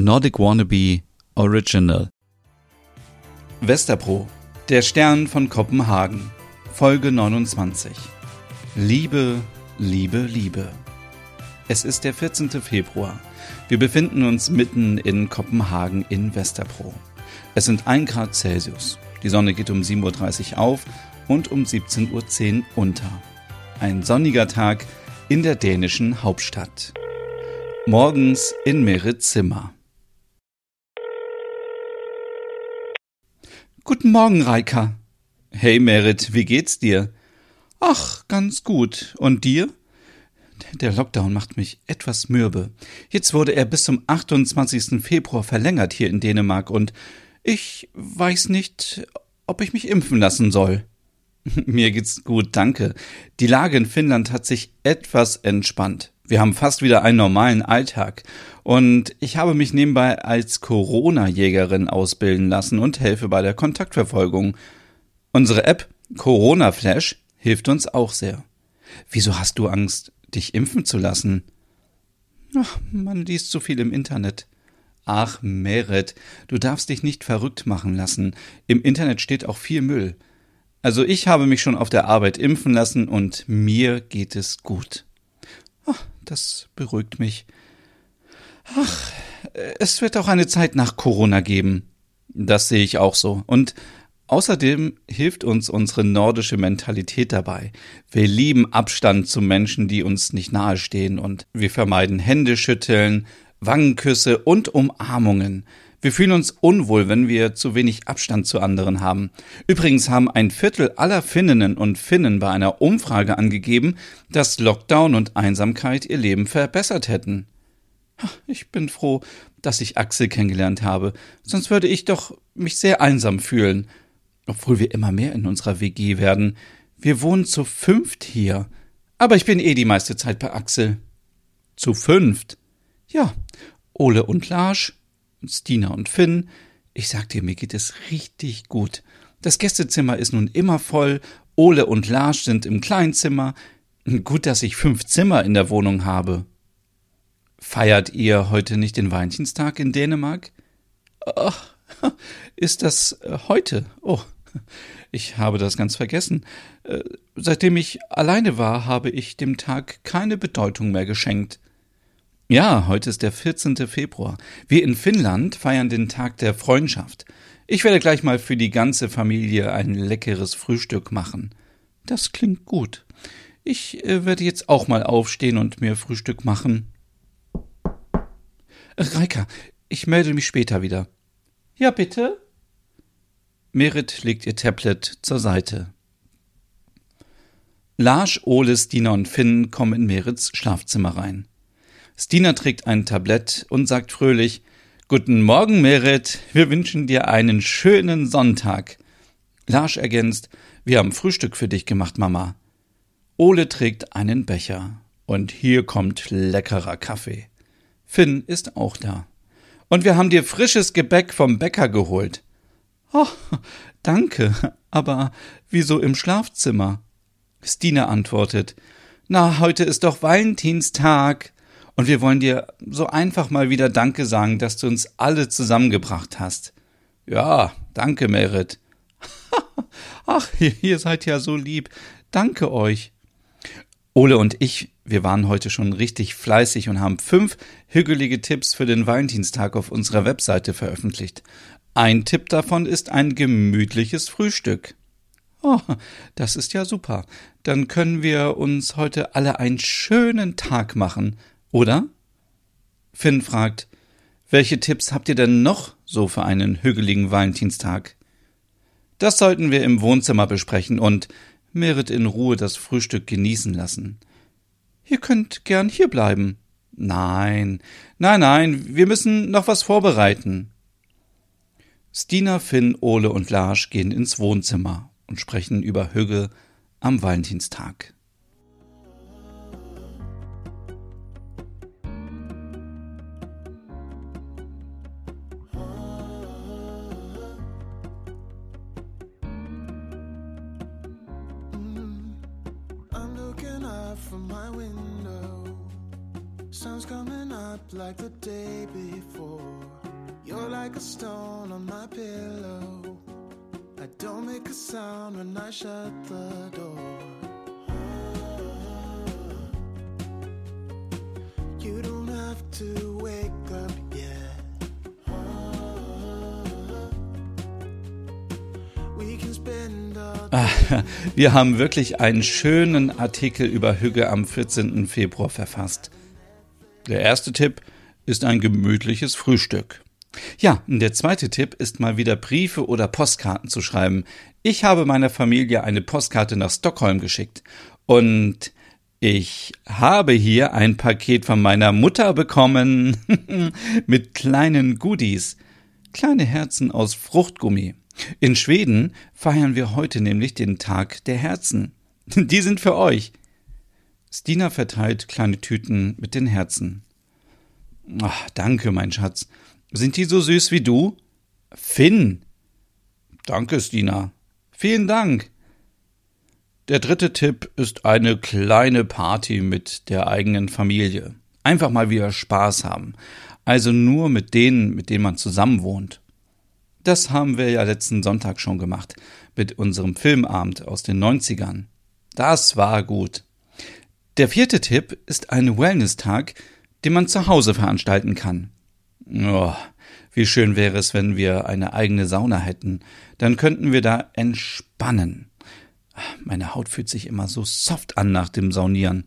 Nordic Wannabe Original. Westerpro, der Stern von Kopenhagen, Folge 29. Liebe, Liebe, Liebe. Es ist der 14. Februar. Wir befinden uns mitten in Kopenhagen in Westerpro. Es sind 1 Grad Celsius. Die Sonne geht um 7.30 Uhr auf und um 17.10 Uhr unter. Ein sonniger Tag in der dänischen Hauptstadt. Morgens in Merits Zimmer. Guten Morgen, Reika. Hey, Merit, wie geht's dir? Ach, ganz gut. Und dir? Der Lockdown macht mich etwas mürbe. Jetzt wurde er bis zum 28. Februar verlängert hier in Dänemark und ich weiß nicht, ob ich mich impfen lassen soll. Mir geht's gut, danke. Die Lage in Finnland hat sich etwas entspannt. Wir haben fast wieder einen normalen Alltag. Und ich habe mich nebenbei als Corona-Jägerin ausbilden lassen und helfe bei der Kontaktverfolgung. Unsere App Corona Flash hilft uns auch sehr. Wieso hast du Angst, dich impfen zu lassen? Ach, man liest zu viel im Internet. Ach, Meret, du darfst dich nicht verrückt machen lassen. Im Internet steht auch viel Müll. Also ich habe mich schon auf der Arbeit impfen lassen und mir geht es gut. Das beruhigt mich. Ach, es wird auch eine Zeit nach Corona geben. Das sehe ich auch so. Und außerdem hilft uns unsere nordische Mentalität dabei. Wir lieben Abstand zu Menschen, die uns nicht nahestehen und wir vermeiden Händeschütteln, Wangenküsse und Umarmungen. Wir fühlen uns unwohl, wenn wir zu wenig Abstand zu anderen haben. Übrigens haben ein Viertel aller Finninnen und Finnen bei einer Umfrage angegeben, dass Lockdown und Einsamkeit ihr Leben verbessert hätten. Ich bin froh, dass ich Axel kennengelernt habe, sonst würde ich doch mich sehr einsam fühlen, obwohl wir immer mehr in unserer WG werden. Wir wohnen zu fünft hier, aber ich bin eh die meiste Zeit bei Axel. Zu fünft? Ja, Ole und Lars, Stina und Finn. Ich sag dir, mir geht es richtig gut. Das Gästezimmer ist nun immer voll, Ole und Lars sind im Kleinzimmer. Gut, dass ich fünf Zimmer in der Wohnung habe. Feiert ihr heute nicht den Valentinstag in Dänemark? Ach, ist das äh, heute? Oh, ich habe das ganz vergessen. Äh, seitdem ich alleine war, habe ich dem Tag keine Bedeutung mehr geschenkt. Ja, heute ist der 14. Februar. Wir in Finnland feiern den Tag der Freundschaft. Ich werde gleich mal für die ganze Familie ein leckeres Frühstück machen. Das klingt gut. Ich äh, werde jetzt auch mal aufstehen und mir Frühstück machen. Reika, ich melde mich später wieder. Ja, bitte? Merit legt ihr Tablet zur Seite. Lars, Ole, Stina und Finn kommen in Merits Schlafzimmer rein. Stina trägt ein Tablett und sagt fröhlich Guten Morgen, Merit, wir wünschen dir einen schönen Sonntag. Lars ergänzt Wir haben Frühstück für dich gemacht, Mama. Ole trägt einen Becher. Und hier kommt leckerer Kaffee. Finn ist auch da. Und wir haben dir frisches Gebäck vom Bäcker geholt. Oh, danke, aber wieso im Schlafzimmer? Stina antwortet, na, heute ist doch Valentinstag. Und wir wollen dir so einfach mal wieder Danke sagen, dass du uns alle zusammengebracht hast. Ja, danke, Merit. Ach, ihr seid ja so lieb. Danke euch. Ole und ich, wir waren heute schon richtig fleißig und haben fünf hügelige Tipps für den Valentinstag auf unserer Webseite veröffentlicht. Ein Tipp davon ist ein gemütliches Frühstück. Oh, das ist ja super. Dann können wir uns heute alle einen schönen Tag machen, oder? Finn fragt, welche Tipps habt ihr denn noch so für einen hügeligen Valentinstag? Das sollten wir im Wohnzimmer besprechen und Merit in Ruhe das Frühstück genießen lassen. Ihr könnt gern hier bleiben. Nein, nein, nein, wir müssen noch was vorbereiten. Stina, Finn, Ole und Lars gehen ins Wohnzimmer und sprechen über Hügge am Valentinstag. Coming up like the day before. like a stone on my pillow. I don't make a sound when I shut the door. You don't have to wake up yet. Ah, wir haben wirklich einen schönen Artikel über Hügge am 14. Februar verfasst. Der erste Tipp ist ein gemütliches Frühstück. Ja, der zweite Tipp ist mal wieder Briefe oder Postkarten zu schreiben. Ich habe meiner Familie eine Postkarte nach Stockholm geschickt und ich habe hier ein Paket von meiner Mutter bekommen mit kleinen Goodies. Kleine Herzen aus Fruchtgummi. In Schweden feiern wir heute nämlich den Tag der Herzen. Die sind für euch. Stina verteilt kleine Tüten mit den Herzen. Ach, danke, mein Schatz. Sind die so süß wie du? Finn. Danke, Stina. Vielen Dank. Der dritte Tipp ist eine kleine Party mit der eigenen Familie. Einfach mal wieder Spaß haben. Also nur mit denen, mit denen man zusammen wohnt. Das haben wir ja letzten Sonntag schon gemacht mit unserem Filmabend aus den 90ern. Das war gut. Der vierte Tipp ist ein Wellness-Tag, den man zu Hause veranstalten kann. Oh, wie schön wäre es, wenn wir eine eigene Sauna hätten. Dann könnten wir da entspannen. Meine Haut fühlt sich immer so soft an nach dem Saunieren.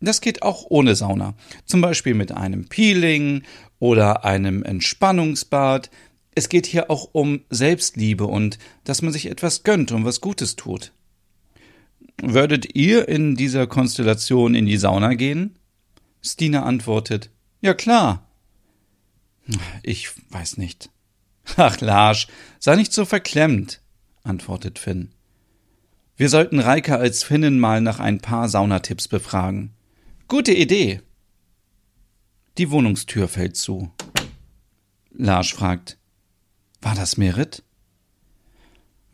Das geht auch ohne Sauna. Zum Beispiel mit einem Peeling oder einem Entspannungsbad. Es geht hier auch um Selbstliebe und dass man sich etwas gönnt und was Gutes tut. Würdet ihr in dieser Konstellation in die Sauna gehen? Stina antwortet, ja klar. Ich weiß nicht. Ach, Larsch, sei nicht so verklemmt, antwortet Finn. Wir sollten Reike als Finnen mal nach ein paar Saunatipps befragen. Gute Idee. Die Wohnungstür fällt zu. Larsch fragt, war das Merit?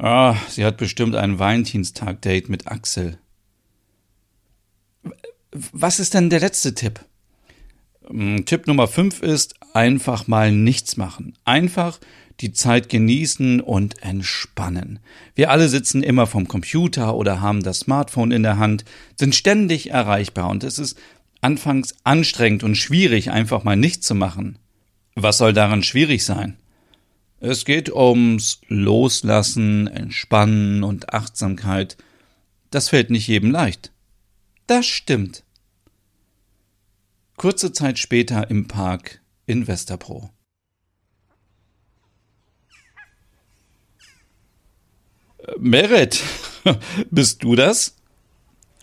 Ah, sie hat bestimmt ein Valentinstag-Date mit Axel. Was ist denn der letzte Tipp? Hm, Tipp Nummer 5 ist einfach mal nichts machen. Einfach die Zeit genießen und entspannen. Wir alle sitzen immer vom Computer oder haben das Smartphone in der Hand, sind ständig erreichbar und es ist anfangs anstrengend und schwierig, einfach mal nichts zu machen. Was soll daran schwierig sein? Es geht ums Loslassen, Entspannen und Achtsamkeit. Das fällt nicht jedem leicht. Das stimmt. Kurze Zeit später im Park in Westerpro. Merit, bist du das?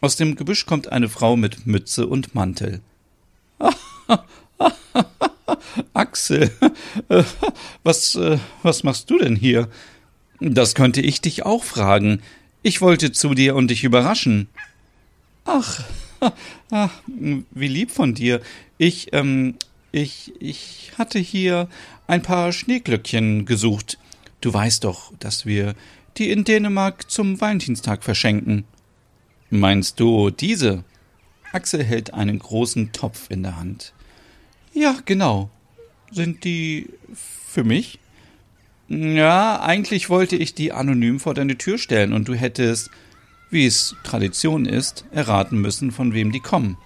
Aus dem Gebüsch kommt eine Frau mit Mütze und Mantel. Axel, was, äh, was machst du denn hier? Das könnte ich dich auch fragen. Ich wollte zu dir und dich überraschen. Ach, ach wie lieb von dir. Ich, ähm, ich, ich hatte hier ein paar Schneeglöckchen gesucht. Du weißt doch, dass wir die in Dänemark zum Valentinstag verschenken. Meinst du diese? Axel hält einen großen Topf in der Hand. Ja, genau. Sind die für mich? Ja, eigentlich wollte ich die anonym vor deine Tür stellen und du hättest, wie es Tradition ist, erraten müssen, von wem die kommen.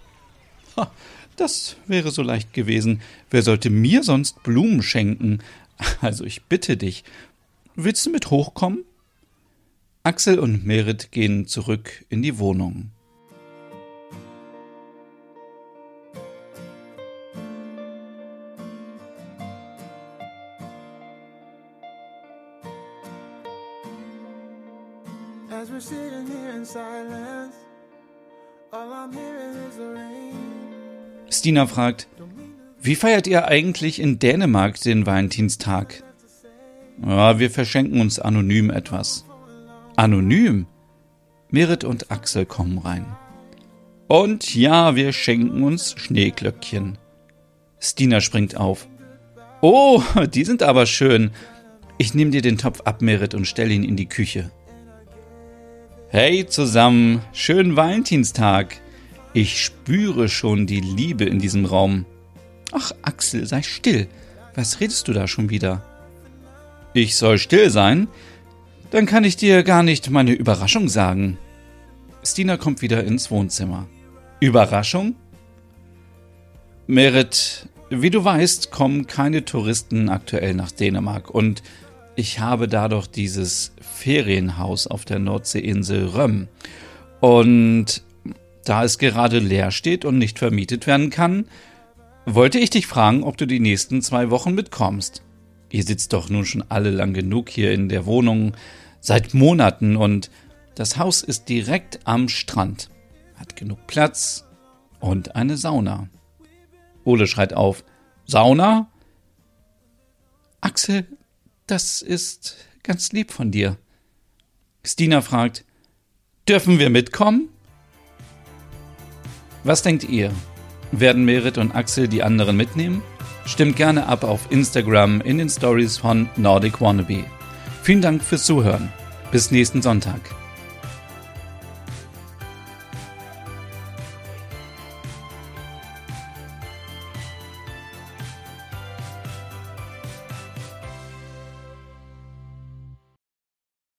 Ha, das wäre so leicht gewesen. Wer sollte mir sonst Blumen schenken? Also ich bitte dich. Willst du mit hochkommen? Axel und Merit gehen zurück in die Wohnung. As we're sitting here in silence, all I'm hearing is the rain. Stina fragt, wie feiert ihr eigentlich in Dänemark den Valentinstag? Ja, wir verschenken uns anonym etwas. Anonym? Merit und Axel kommen rein. Und ja, wir schenken uns Schneeglöckchen. Stina springt auf. Oh, die sind aber schön. Ich nehme dir den Topf ab, Merit, und stelle ihn in die Küche. Hey zusammen, schönen Valentinstag. Ich spüre schon die Liebe in diesem Raum. Ach, Axel, sei still. Was redest du da schon wieder? Ich soll still sein? Dann kann ich dir gar nicht meine Überraschung sagen. Stina kommt wieder ins Wohnzimmer. Überraschung? Merit, wie du weißt, kommen keine Touristen aktuell nach Dänemark und ich habe dadurch dieses Ferienhaus auf der Nordseeinsel Röm. Und da es gerade leer steht und nicht vermietet werden kann, wollte ich dich fragen, ob du die nächsten zwei Wochen mitkommst. Ihr sitzt doch nun schon alle lang genug hier in der Wohnung, seit Monaten und das Haus ist direkt am Strand, hat genug Platz und eine Sauna. Ole schreit auf, Sauna? Axel, das ist ganz lieb von dir. Stina fragt, dürfen wir mitkommen? Was denkt ihr? Werden Merit und Axel die anderen mitnehmen? Stimmt gerne ab auf Instagram in den Stories von Nordic Wannabe. Vielen Dank fürs Zuhören. Bis nächsten Sonntag.